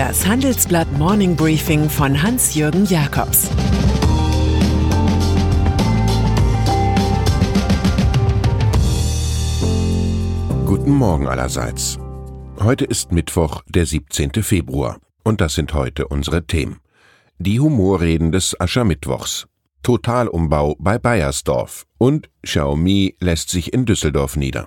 Das Handelsblatt Morning Briefing von Hans-Jürgen Jakobs Guten Morgen allerseits. Heute ist Mittwoch, der 17. Februar. Und das sind heute unsere Themen. Die Humorreden des Aschermittwochs. Totalumbau bei Bayersdorf. Und Xiaomi lässt sich in Düsseldorf nieder.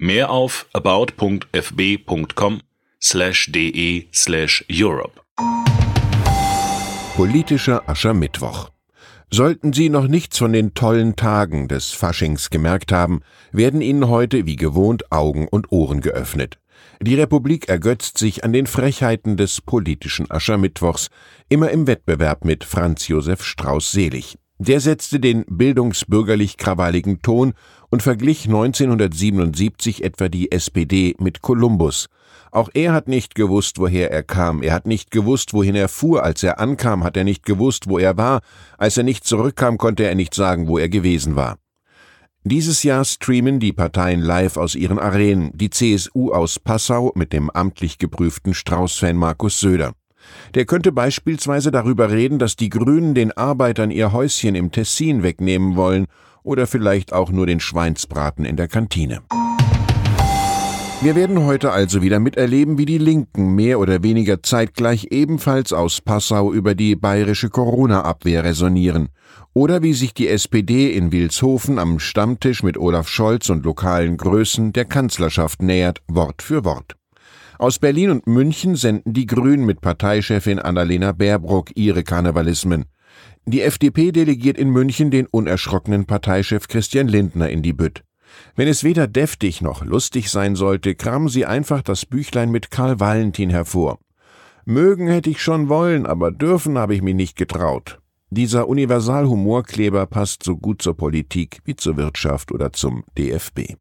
Mehr auf about.fb.com slash de slash Europe. Politischer Aschermittwoch. Sollten Sie noch nichts von den tollen Tagen des Faschings gemerkt haben, werden Ihnen heute wie gewohnt Augen und Ohren geöffnet. Die Republik ergötzt sich an den Frechheiten des politischen Aschermittwochs, immer im Wettbewerb mit Franz Josef Strauß Selig. Der setzte den bildungsbürgerlich-krawalligen Ton und verglich 1977 etwa die SPD mit Kolumbus. Auch er hat nicht gewusst, woher er kam, er hat nicht gewusst, wohin er fuhr, als er ankam, hat er nicht gewusst, wo er war, als er nicht zurückkam, konnte er nicht sagen, wo er gewesen war. Dieses Jahr streamen die Parteien live aus ihren Arenen, die CSU aus Passau mit dem amtlich geprüften Strauß-Fan Markus Söder. Der könnte beispielsweise darüber reden, dass die Grünen den Arbeitern ihr Häuschen im Tessin wegnehmen wollen oder vielleicht auch nur den Schweinsbraten in der Kantine. Wir werden heute also wieder miterleben, wie die Linken mehr oder weniger zeitgleich ebenfalls aus Passau über die bayerische Corona-Abwehr resonieren oder wie sich die SPD in Wilshofen am Stammtisch mit Olaf Scholz und lokalen Größen der Kanzlerschaft nähert, Wort für Wort. Aus Berlin und München senden die Grünen mit Parteichefin Annalena Baerbruck ihre Karnevalismen. Die FDP delegiert in München den unerschrockenen Parteichef Christian Lindner in die Bütt. Wenn es weder deftig noch lustig sein sollte, kramen sie einfach das Büchlein mit Karl Valentin hervor. Mögen hätte ich schon wollen, aber dürfen habe ich mich nicht getraut. Dieser Universalhumorkleber passt so gut zur Politik wie zur Wirtschaft oder zum DFB.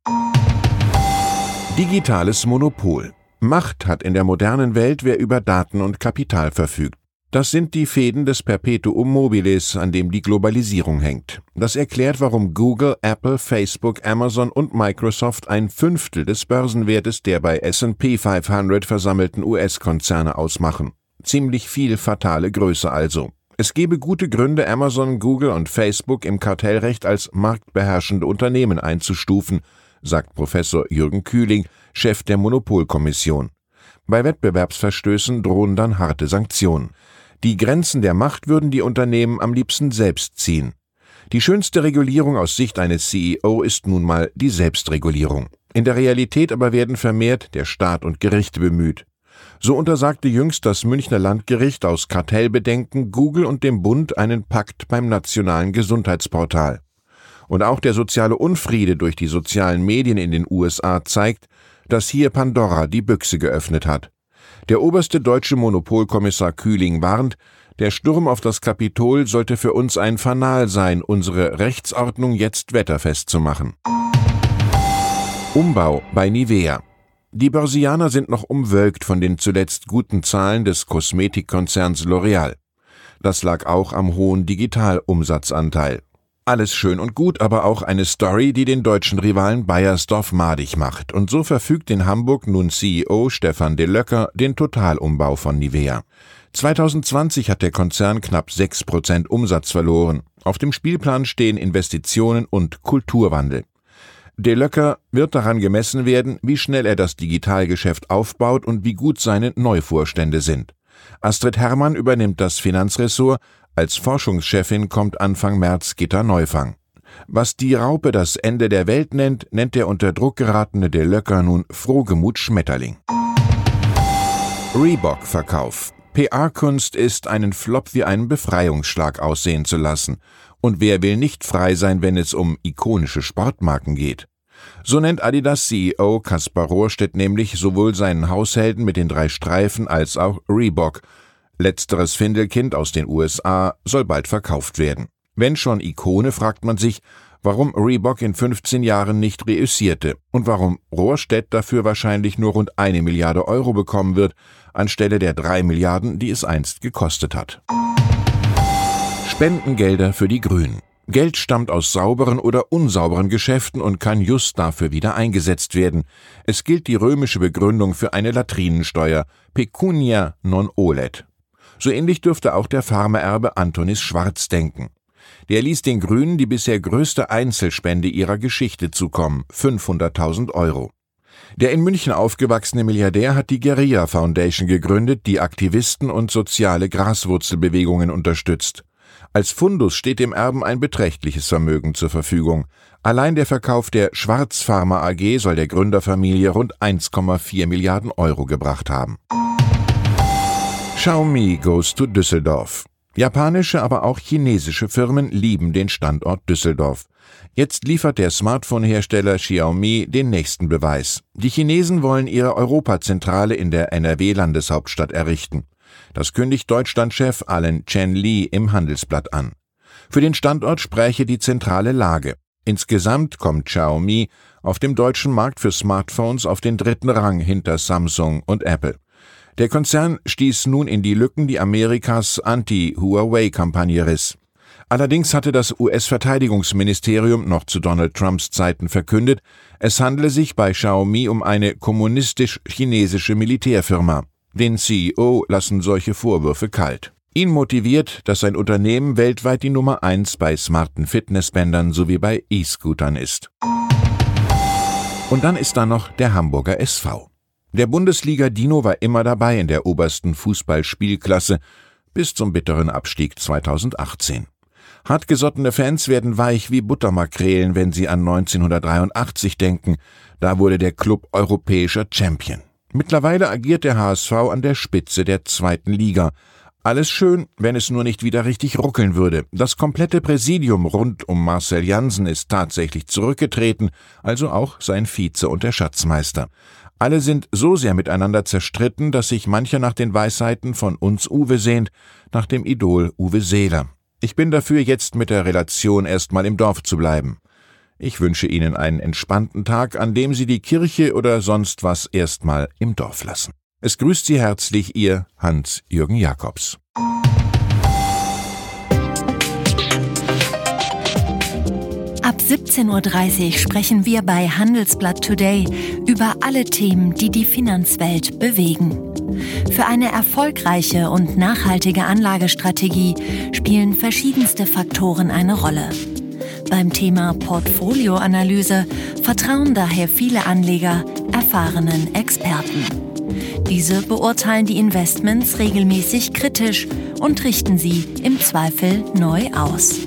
Digitales Monopol. Macht hat in der modernen Welt, wer über Daten und Kapital verfügt. Das sind die Fäden des Perpetuum mobilis, an dem die Globalisierung hängt. Das erklärt, warum Google, Apple, Facebook, Amazon und Microsoft ein Fünftel des Börsenwertes der bei S&P 500 versammelten US-Konzerne ausmachen. Ziemlich viel fatale Größe also. Es gebe gute Gründe, Amazon, Google und Facebook im Kartellrecht als marktbeherrschende Unternehmen einzustufen, sagt Professor Jürgen Kühling, Chef der Monopolkommission. Bei Wettbewerbsverstößen drohen dann harte Sanktionen. Die Grenzen der Macht würden die Unternehmen am liebsten selbst ziehen. Die schönste Regulierung aus Sicht eines CEO ist nun mal die Selbstregulierung. In der Realität aber werden vermehrt der Staat und Gerichte bemüht. So untersagte jüngst das Münchner Landgericht aus Kartellbedenken Google und dem Bund einen Pakt beim nationalen Gesundheitsportal. Und auch der soziale Unfriede durch die sozialen Medien in den USA zeigt, dass hier Pandora die Büchse geöffnet hat. Der oberste deutsche Monopolkommissar Kühling warnt, der Sturm auf das Kapitol sollte für uns ein Fanal sein, unsere Rechtsordnung jetzt wetterfest zu machen. Umbau bei Nivea. Die Börsianer sind noch umwölkt von den zuletzt guten Zahlen des Kosmetikkonzerns L'Oreal. Das lag auch am hohen Digitalumsatzanteil. Alles schön und gut, aber auch eine Story, die den deutschen Rivalen Bayersdorf madig macht. Und so verfügt in Hamburg nun CEO Stefan de Löcker den Totalumbau von Nivea. 2020 hat der Konzern knapp 6% Umsatz verloren. Auf dem Spielplan stehen Investitionen und Kulturwandel. De Löcker wird daran gemessen werden, wie schnell er das Digitalgeschäft aufbaut und wie gut seine Neuvorstände sind. Astrid Herrmann übernimmt das Finanzressort, als Forschungschefin kommt Anfang März Gitta Neufang. Was die Raupe das Ende der Welt nennt, nennt der unter Druck geratene De Löcker nun Frohgemut Schmetterling. Reebok-Verkauf. PR-Kunst ist, einen Flop wie einen Befreiungsschlag aussehen zu lassen. Und wer will nicht frei sein, wenn es um ikonische Sportmarken geht? So nennt Adidas CEO Kaspar Rohrstedt nämlich sowohl seinen Haushelden mit den drei Streifen als auch Reebok. Letzteres Findelkind aus den USA soll bald verkauft werden. Wenn schon Ikone, fragt man sich, warum Reebok in 15 Jahren nicht reüssierte und warum Rohrstedt dafür wahrscheinlich nur rund eine Milliarde Euro bekommen wird, anstelle der drei Milliarden, die es einst gekostet hat. Spendengelder für die Grünen. Geld stammt aus sauberen oder unsauberen Geschäften und kann just dafür wieder eingesetzt werden. Es gilt die römische Begründung für eine Latrinensteuer, pecunia non olet. So ähnlich dürfte auch der Pharmaerbe Antonis Schwarz denken. Der ließ den Grünen die bisher größte Einzelspende ihrer Geschichte zukommen, 500.000 Euro. Der in München aufgewachsene Milliardär hat die Guerilla Foundation gegründet, die Aktivisten und soziale Graswurzelbewegungen unterstützt. Als Fundus steht dem Erben ein beträchtliches Vermögen zur Verfügung. Allein der Verkauf der Schwarzpharma AG soll der Gründerfamilie rund 1,4 Milliarden Euro gebracht haben. Xiaomi goes to Düsseldorf. Japanische, aber auch chinesische Firmen lieben den Standort Düsseldorf. Jetzt liefert der Smartphone-Hersteller Xiaomi den nächsten Beweis. Die Chinesen wollen ihre Europazentrale in der NRW-Landeshauptstadt errichten. Das kündigt Deutschlandchef Alan Chen Li im Handelsblatt an. Für den Standort spräche die zentrale Lage. Insgesamt kommt Xiaomi auf dem deutschen Markt für Smartphones auf den dritten Rang hinter Samsung und Apple. Der Konzern stieß nun in die Lücken, die Amerikas Anti-Huawei-Kampagne riss. Allerdings hatte das US-Verteidigungsministerium noch zu Donald Trumps Zeiten verkündet, es handle sich bei Xiaomi um eine kommunistisch-chinesische Militärfirma. Den CEO lassen solche Vorwürfe kalt. Ihn motiviert, dass sein Unternehmen weltweit die Nummer eins bei smarten Fitnessbändern sowie bei E-Scootern ist. Und dann ist da noch der Hamburger SV. Der Bundesliga Dino war immer dabei in der obersten Fußballspielklasse bis zum bitteren Abstieg 2018. Hartgesottene Fans werden weich wie Buttermakrelen, wenn sie an 1983 denken. Da wurde der Club europäischer Champion. Mittlerweile agiert der HSV an der Spitze der zweiten Liga. Alles schön, wenn es nur nicht wieder richtig ruckeln würde. Das komplette Präsidium rund um Marcel Jansen ist tatsächlich zurückgetreten, also auch sein Vize und der Schatzmeister. Alle sind so sehr miteinander zerstritten, dass sich mancher nach den Weisheiten von uns Uwe sehnt, nach dem Idol Uwe Seeler. Ich bin dafür, jetzt mit der Relation erstmal im Dorf zu bleiben. Ich wünsche Ihnen einen entspannten Tag, an dem Sie die Kirche oder sonst was erstmal im Dorf lassen. Es grüßt Sie herzlich Ihr Hans-Jürgen Jakobs. Ab 17.30 Uhr sprechen wir bei Handelsblatt Today über alle Themen, die die Finanzwelt bewegen. Für eine erfolgreiche und nachhaltige Anlagestrategie spielen verschiedenste Faktoren eine Rolle. Beim Thema Portfolioanalyse vertrauen daher viele Anleger erfahrenen Experten. Diese beurteilen die Investments regelmäßig kritisch und richten sie im Zweifel neu aus.